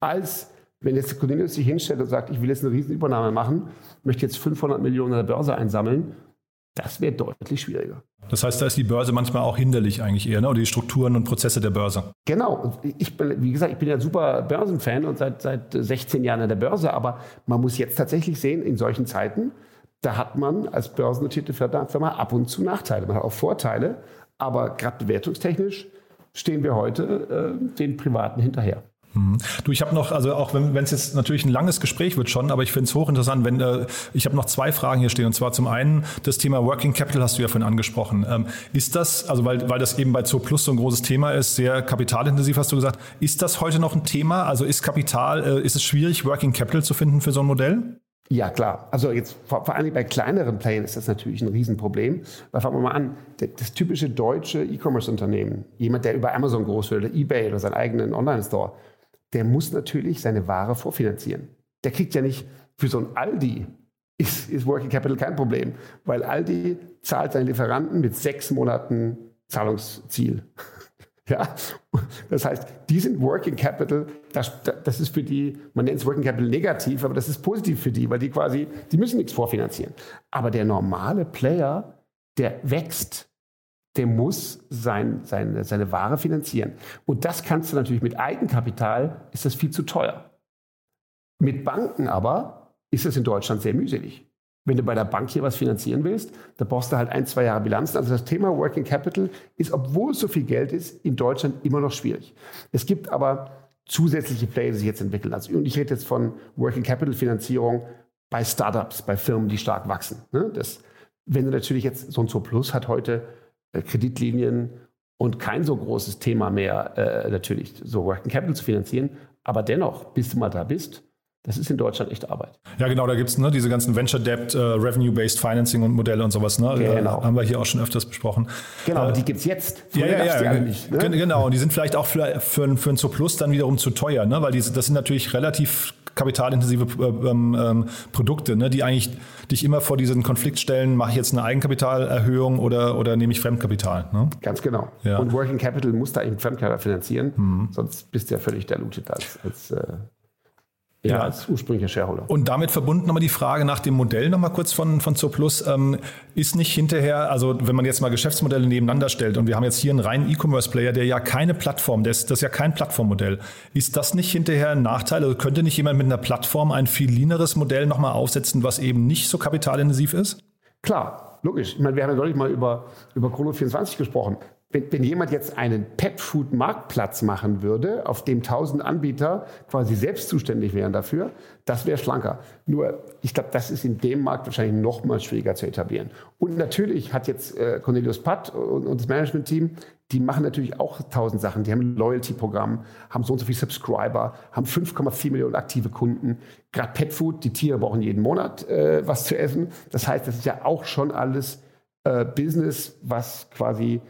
als wenn jetzt Cornelius sich hinstellt und sagt, ich will jetzt eine Riesenübernahme machen, möchte jetzt 500 Millionen an der Börse einsammeln, das wäre deutlich schwieriger. Das heißt, da ist die Börse manchmal auch hinderlich eigentlich eher, ne? oder die Strukturen und Prozesse der Börse. Genau. Ich bin, wie gesagt, ich bin ja super Börsenfan und seit, seit 16 Jahren an der Börse, aber man muss jetzt tatsächlich sehen, in solchen Zeiten, da hat man als börsennotierte Firma ab und zu Nachteile. Man hat auch Vorteile, aber gerade bewertungstechnisch stehen wir heute äh, den Privaten hinterher. Hm. Du, ich habe noch, also auch wenn es jetzt natürlich ein langes Gespräch wird schon, aber ich finde es hochinteressant, wenn äh, ich habe noch zwei Fragen hier stehen. Und zwar zum einen das Thema Working Capital hast du ja vorhin angesprochen. Ähm, ist das, also weil, weil das eben bei Zo Plus so ein großes Thema ist, sehr kapitalintensiv hast du gesagt, ist das heute noch ein Thema? Also ist Kapital, äh, ist es schwierig, Working Capital zu finden für so ein Modell? Ja, klar. Also jetzt vor, vor allem bei kleineren Playern ist das natürlich ein Riesenproblem. Weil fangen wir mal an, das typische deutsche E-Commerce-Unternehmen, jemand, der über Amazon groß wird oder eBay oder seinen eigenen Online-Store, der muss natürlich seine Ware vorfinanzieren. Der kriegt ja nicht für so ein Aldi ist, ist Working Capital kein Problem, weil Aldi zahlt seinen Lieferanten mit sechs Monaten Zahlungsziel. Ja, das heißt, die sind Working Capital, das, das ist für die, man nennt es Working Capital negativ, aber das ist positiv für die, weil die quasi, die müssen nichts vorfinanzieren. Aber der normale Player, der wächst, der muss sein, seine, seine Ware finanzieren. Und das kannst du natürlich mit Eigenkapital, ist das viel zu teuer. Mit Banken aber ist es in Deutschland sehr mühselig. Wenn du bei der Bank hier was finanzieren willst, da brauchst du halt ein, zwei Jahre Bilanzen. Also das Thema Working Capital ist, obwohl es so viel Geld ist, in Deutschland immer noch schwierig. Es gibt aber zusätzliche Player, die sich jetzt entwickeln. Also, und ich rede jetzt von Working Capital Finanzierung bei Startups, bei Firmen, die stark wachsen. Ne? Das, wenn du natürlich jetzt, so ein Zo Plus hat heute äh, Kreditlinien und kein so großes Thema mehr, äh, natürlich so Working Capital zu finanzieren. Aber dennoch, bis du mal da bist, das ist in Deutschland echt Arbeit. Ja, genau, da gibt es ne, diese ganzen Venture Debt, äh, Revenue-Based Financing und Modelle und sowas. Ne? Genau. haben wir hier auch schon öfters besprochen. Genau, äh, aber die gibt es jetzt. Vorher ja, ja, ja. Nicht, ne? Genau, und die sind vielleicht auch für, für, für ein Plus dann wiederum zu teuer, ne? weil die, das sind natürlich relativ kapitalintensive äh, ähm, ähm, Produkte, ne? die eigentlich dich immer vor diesen Konflikt stellen, mache ich jetzt eine Eigenkapitalerhöhung oder, oder nehme ich Fremdkapital. Ne? Ganz genau. Ja. Und Working Capital muss da eben Fremdkapital finanzieren, mhm. sonst bist du ja völlig diluted als, als äh, ja, als ursprünglicher Shareholder. Und damit verbunden nochmal die Frage nach dem Modell nochmal kurz von, von Zooplus. Ähm, ist nicht hinterher, also wenn man jetzt mal Geschäftsmodelle nebeneinander stellt und wir haben jetzt hier einen reinen E-Commerce-Player, der ja keine Plattform, das ist, das ist ja kein Plattformmodell. Ist das nicht hinterher ein Nachteil? Also könnte nicht jemand mit einer Plattform ein viel leaneres Modell nochmal aufsetzen, was eben nicht so kapitalintensiv ist? Klar, logisch. Ich meine, wir haben ja neulich mal über, über Chrono24 gesprochen wenn, wenn jemand jetzt einen Pet-Food-Marktplatz machen würde, auf dem tausend Anbieter quasi selbst zuständig wären dafür, das wäre schlanker. Nur, ich glaube, das ist in dem Markt wahrscheinlich noch mal schwieriger zu etablieren. Und natürlich hat jetzt äh, Cornelius Patt und, das Management-Team, die machen natürlich auch tausend Sachen. Die haben Loyalty-Programm, haben so und so viele Subscriber, haben 5,4 Millionen aktive Kunden. Gerade Petfood, die Tiere brauchen jeden Monat äh, was zu essen. Das heißt, das ist ja auch schon alles äh, Business, was quasi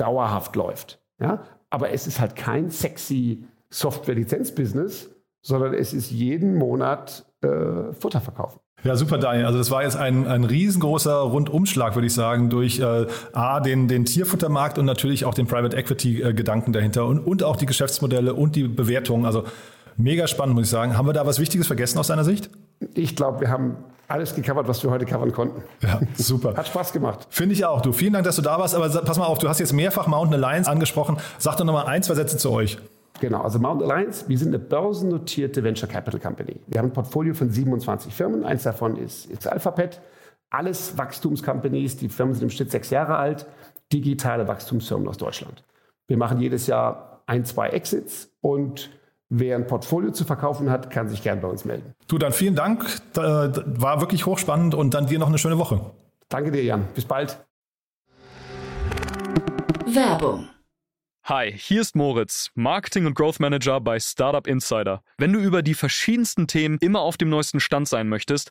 dauerhaft läuft. Ja? Aber es ist halt kein sexy Software-Lizenz-Business, sondern es ist jeden Monat äh, Futter verkaufen. Ja, super, Daniel. Also das war jetzt ein, ein riesengroßer Rundumschlag, würde ich sagen, durch äh, A, den, den Tierfuttermarkt und natürlich auch den Private Equity-Gedanken dahinter und, und auch die Geschäftsmodelle und die Bewertungen. Also mega spannend, muss ich sagen. Haben wir da was Wichtiges vergessen aus deiner Sicht? Ich glaube, wir haben alles gecovert, was wir heute covern konnten. Ja, super. Hat Spaß gemacht. Finde ich auch. Du, vielen Dank, dass du da warst. Aber pass mal auf, du hast jetzt mehrfach Mountain Alliance angesprochen. Sag doch noch mal ein, zwei Sätze zu euch. Genau, also Mountain Alliance, wir sind eine börsennotierte Venture Capital Company. Wir haben ein Portfolio von 27 Firmen. Eins davon ist, ist Alphabet. Alles Wachstumscompanies. Die Firmen sind im Schnitt sechs Jahre alt. Digitale Wachstumsfirmen aus Deutschland. Wir machen jedes Jahr ein, zwei Exits und Wer ein Portfolio zu verkaufen hat, kann sich gern bei uns melden. Du, dann vielen Dank. War wirklich hochspannend und dann dir noch eine schöne Woche. Danke dir, Jan. Bis bald. Werbung Hi, hier ist Moritz, Marketing und Growth Manager bei Startup Insider. Wenn du über die verschiedensten Themen immer auf dem neuesten Stand sein möchtest,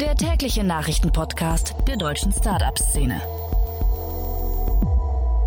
der tägliche Nachrichtenpodcast der deutschen Startup-Szene.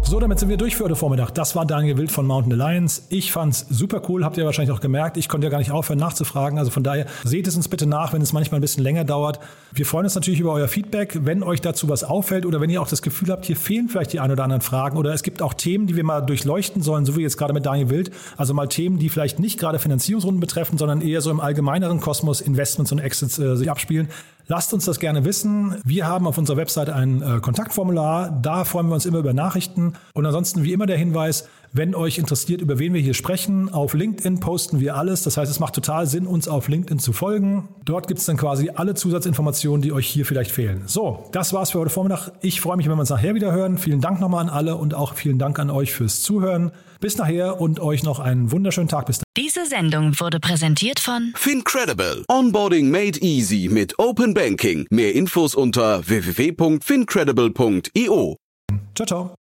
So, damit sind wir durch für heute Vormittag. Das war Daniel Wild von Mountain Alliance. Ich fand's super cool, habt ihr wahrscheinlich auch gemerkt. Ich konnte ja gar nicht aufhören nachzufragen. Also von daher seht es uns bitte nach, wenn es manchmal ein bisschen länger dauert. Wir freuen uns natürlich über euer Feedback. Wenn euch dazu was auffällt oder wenn ihr auch das Gefühl habt, hier fehlen vielleicht die ein oder anderen Fragen oder es gibt auch Themen, die wir mal durchleuchten sollen, so wie jetzt gerade mit Daniel Wild. Also mal Themen, die vielleicht nicht gerade Finanzierungsrunden betreffen, sondern eher so im allgemeineren Kosmos Investments und Exits äh, sich abspielen. Lasst uns das gerne wissen. Wir haben auf unserer Website ein äh, Kontaktformular. Da freuen wir uns immer über Nachrichten. Und ansonsten wie immer der Hinweis, Wenn euch interessiert, über wen wir hier sprechen, auf LinkedIn posten wir alles. Das heißt, es macht total Sinn, uns auf LinkedIn zu folgen. Dort gibt es dann quasi alle Zusatzinformationen, die euch hier vielleicht fehlen. So, das war's für heute Vormittag. Ich freue mich, wenn wir uns nachher wieder hören. Vielen Dank nochmal an alle und auch vielen Dank an euch fürs Zuhören. Bis nachher und euch noch einen wunderschönen Tag. Bis dann. Diese Sendung wurde präsentiert von Fincredible. Onboarding made easy mit Open Banking. Mehr Infos unter www.fincredible.io. Ciao, ciao.